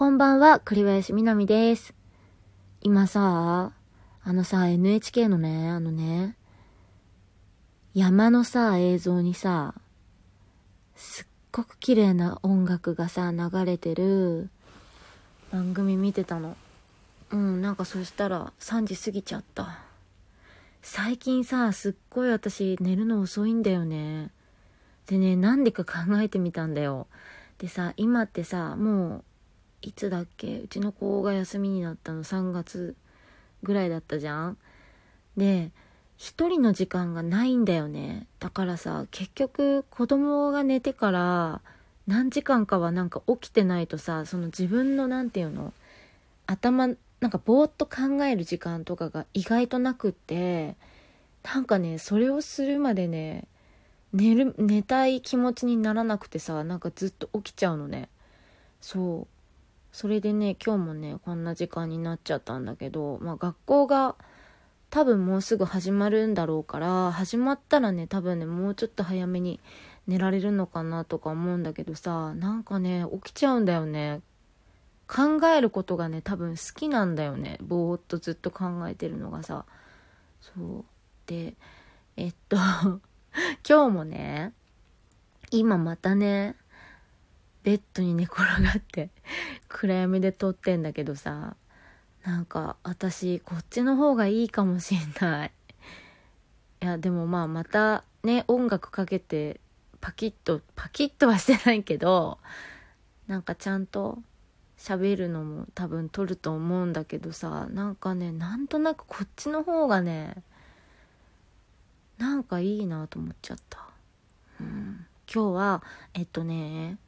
こんばんは、栗林みなみです。今さ、あのさ、NHK のね、あのね、山のさ、映像にさ、すっごく綺麗な音楽がさ、流れてる番組見てたの。うん、なんかそしたら3時過ぎちゃった。最近さ、すっごい私寝るの遅いんだよね。でね、なんでか考えてみたんだよ。でさ、今ってさ、もういつだっけ？うちの子が休みになったの。3月ぐらいだったじゃん。で一人の時間がないんだよね。だからさ結局子供が寝てから何時間かはなんか起きてないとさその自分の何て言うの？頭なんかぼーっと考える時間とかが意外となくってなんかねそれをするまでね寝る寝たい気持ちにならなくてさなんかずっと起きちゃうのね。そう。それでね今日もねこんな時間になっちゃったんだけど、まあ、学校が多分もうすぐ始まるんだろうから始まったらね多分ねもうちょっと早めに寝られるのかなとか思うんだけどさなんかね起きちゃうんだよね。考えることがね多分好きなんだよね。ぼーっとずっと考えてるのがさ。そう。でえっと 今日もね今またねベッドに寝転がって 暗闇で撮ってんだけどさなんか私こっちの方がいいかもしんない。いやでもまあまたね音楽かけてパキッとパキッとはしてないけどなんかちゃんと喋るのも多分撮ると思うんだけどさなんかねなんとなくこっちの方がねなんかいいなと思っちゃった、うん、今日はえっとね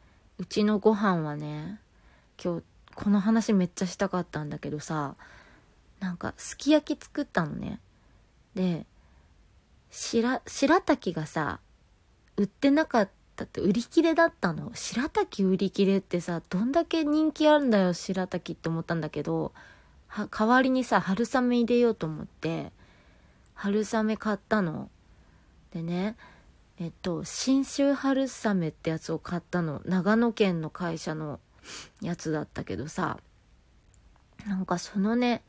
うちのご飯はね今日この話めっちゃしたかったんだけどさなんかすき焼き作ったのね。で白白滝がさ売ってなかったって売り切れだったの。白滝売り切れってさどんだけ人気あるんだよ白滝って思ったんだけどは代わりにさ春雨入れようと思って春雨買ったの。でねえっと信州春雨ってやつを買ったの。長野県の会社のやつだったけどさ。なんかそのね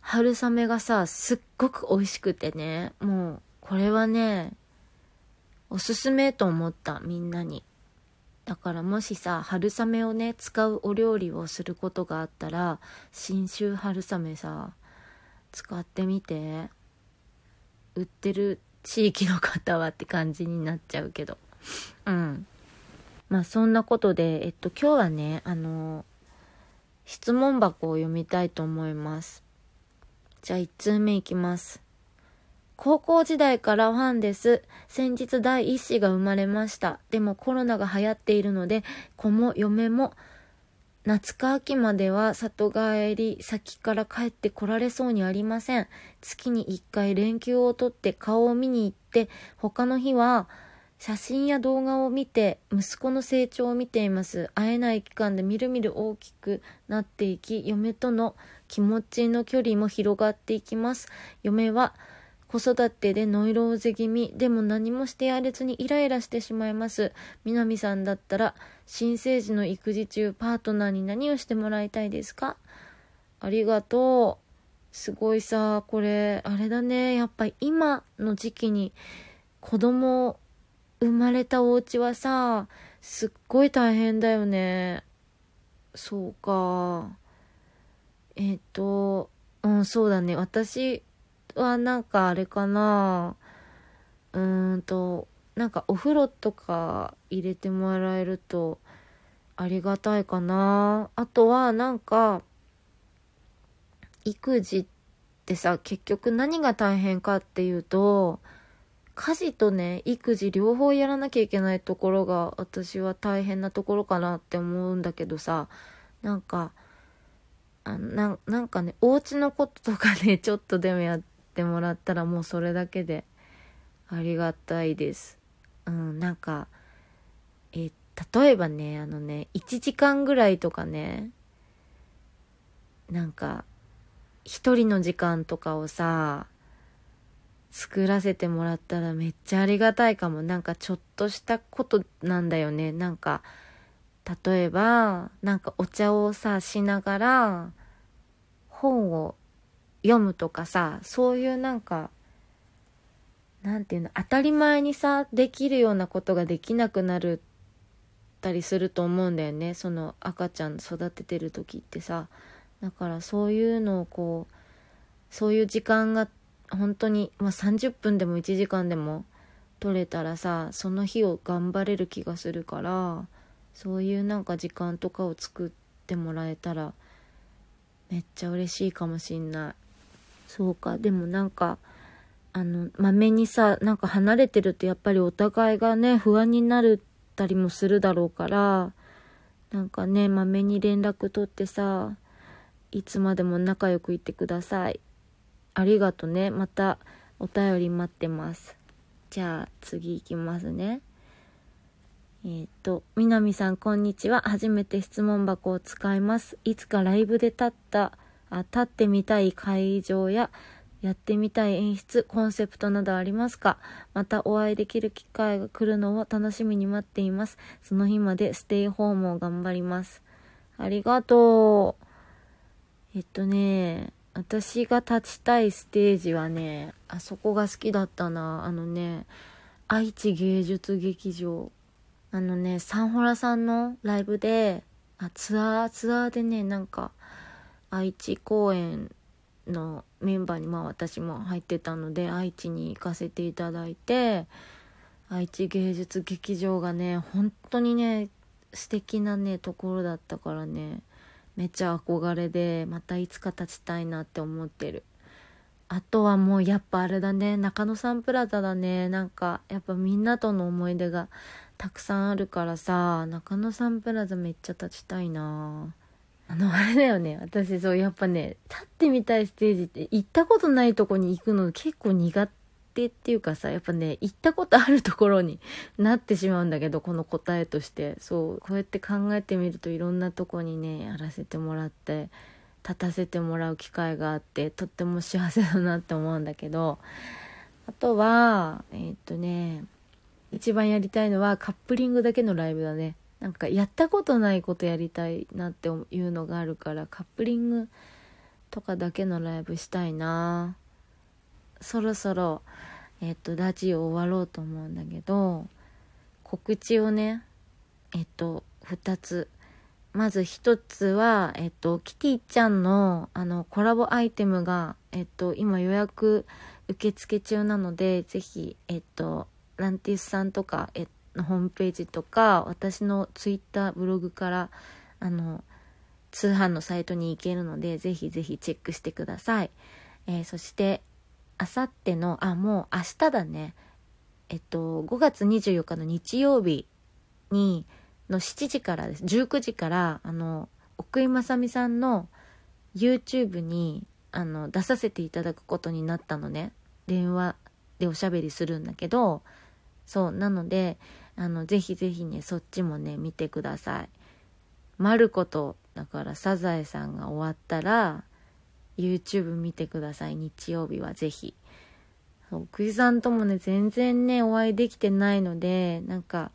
春雨がさすっごく美味しくてね。もうこれはねおすすめと思ったみんなに。だからもしさ春雨をね使うお料理をすることがあったら信州春雨さ使ってみて。売ってる地域の方はって感じになっちゃうけど。うん。まあそんなことで、えっと今日はね、あの、質問箱を読みたいと思います。じゃあ1通目いきます。高校時代からファンです。先日第一子が生まれました。でもコロナが流行っているので、子も嫁も夏か秋までは里帰り先から帰ってこられそうにありません。月に1回連休をとって顔を見に行って、他の日は写真や動画を見て息子の成長を見ています。会えない期間でみるみる大きくなっていき、嫁との気持ちの距離も広がっていきます。嫁は子育てでノイローゼ気味でも何もしてやれずにイライラしてしまいます。南さんだったら新生児の育児中パートナーに何をしてもらいたいですか？ありがとう。すごいさこれあれだね。やっぱ今の時期に子供生まれたお家はさすっごい大変だよね。そうか。えっ、ー、とうんそうだね。私はなんかあれかな。うーんとなんかお風呂とか入れてもらえるとありがたいかな。あとはなんか育児ってさ結局何が大変かっていうと家事とね育児両方やらなきゃいけないところが私は大変なところかなって思うんだけどさなんかあななんかねお家のこととかね ちょっとでもやってってもらったらもうそれだけでありがたいです。うん、なんか、え例えばね、あのね、1時間ぐらいとかね、なんか、一人の時間とかをさ、作らせてもらったらめっちゃありがたいかも。なんかちょっとしたことなんだよね。なんか、例えばなんかお茶をさしながら本を読むとかさそういうなんかなんていうの当たり前にさできるようなことができなくなるたりすると思うんだよね。その赤ちゃん育ててる時ってさ。だからそういうのをこうそういう時間が本当に、まあ、30分でも1時間でも取れたらさその日を頑張れる気がするからそういうなんか時間とかを作ってもらえたらめっちゃ嬉しいかもしんない。そうか。でもなんかあのまめにさなんか離れてるとやっぱりお互いがね不安になるたりもするだろうからなんかねまめに連絡取ってさいつまでも仲良くいてください。ありがとね。またお便り待ってます。じゃあ次行きますね。えっ、ー、と、南さん、こんにちは。初めて質問箱を使います。いつかライブで立った、立ってみたい会場や、やってみたい演出、コンセプトなどありますか？またお会いできる機会が来るのを楽しみに待っています。その日までステイホームを頑張ります。ありがとう。えっとね、私が立ちたいステージはね、あそこが好きだったな。あのね、愛知芸術劇場。あのね、サンホラさんのライブで、あツアー、ツアーでね、なんか、愛知公演のメンバーに、まあ私も入ってたので、愛知に行かせていただいて、愛知芸術劇場がね、本当にね、素敵なね、ところだったからね、めっちゃ憧れで、またいつか立ちたいなって思ってる。あとはもうやっぱあれだね、中野サンプラザだね。なんか、やっぱみんなとの思い出がたくさんあるからさ中野サンプラザめっちゃ立ちたいなあのあれだよね。私そうやっぱね立ってみたいステージって行ったことないとこに行くの結構苦手っていうかさやっぱね行ったことあるところに なってしまうんだけどこの答えとして。そうこうやって考えてみるといろんなとこにねやらせてもらって立たせてもらう機会があってとっても幸せだなって思うんだけどあとはえー、っとね一番やりたいのはカップリングだけのライブだね。なんかやったことないことやりたいなっていうのがあるからカップリングとかだけのライブしたいな。そろそろえっとラジオ終わろうと思うんだけど告知をねえっと2つ。まず1つはえっとキティちゃんのあのコラボアイテムがえっと今予約受付中なのでぜひえっとランティスさんとかえっのホームページとか私のツイッターブログからあの通販のサイトに行けるのでぜひぜひチェックしてください、えー、そしてあさってのあもう明日だね。えっと5月24日の日曜日にの7時からです。19時からあの奥井正美さんの YouTube にあの出させていただくことになったのね。電話でおしゃべりするんだけどそうなのであのぜひぜひねそっちもね見てください。まることだからサザエさんが終わったら YouTube 見てください日曜日はぜひ。奥井さんともね全然ねお会いできてないのでなんか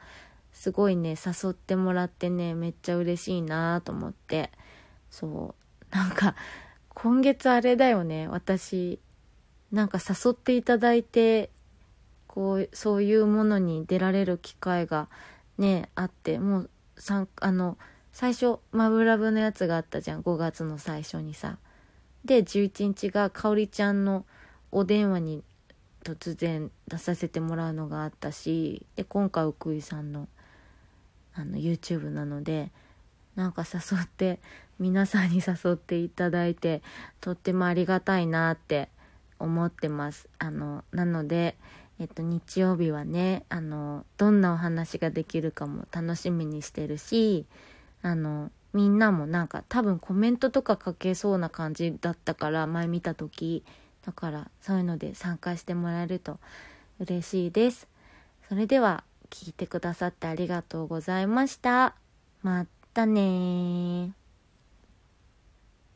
すごいね誘ってもらってねめっちゃ嬉しいなと思って。そうなんか今月あれだよね私なんか誘っていただいてこうそういうものに出られる機会がねあってもうあの最初マブラブのやつがあったじゃん。5月の最初にさ。で11日がかおりちゃんのお電話に突然出させてもらうのがあったしで今回奥井さんのあの YouTube なのでなんか誘って皆さんに誘っていただいてとってもありがたいなって思ってます。あのなのでえっと、日曜日はねあのどんなお話ができるかも楽しみにしてるしあのみんなもなんか多分コメントとか書けそうな感じだったから前見た時だからそういうので参加してもらえると嬉しいです。それでは聞いてくださってありがとうございました。またね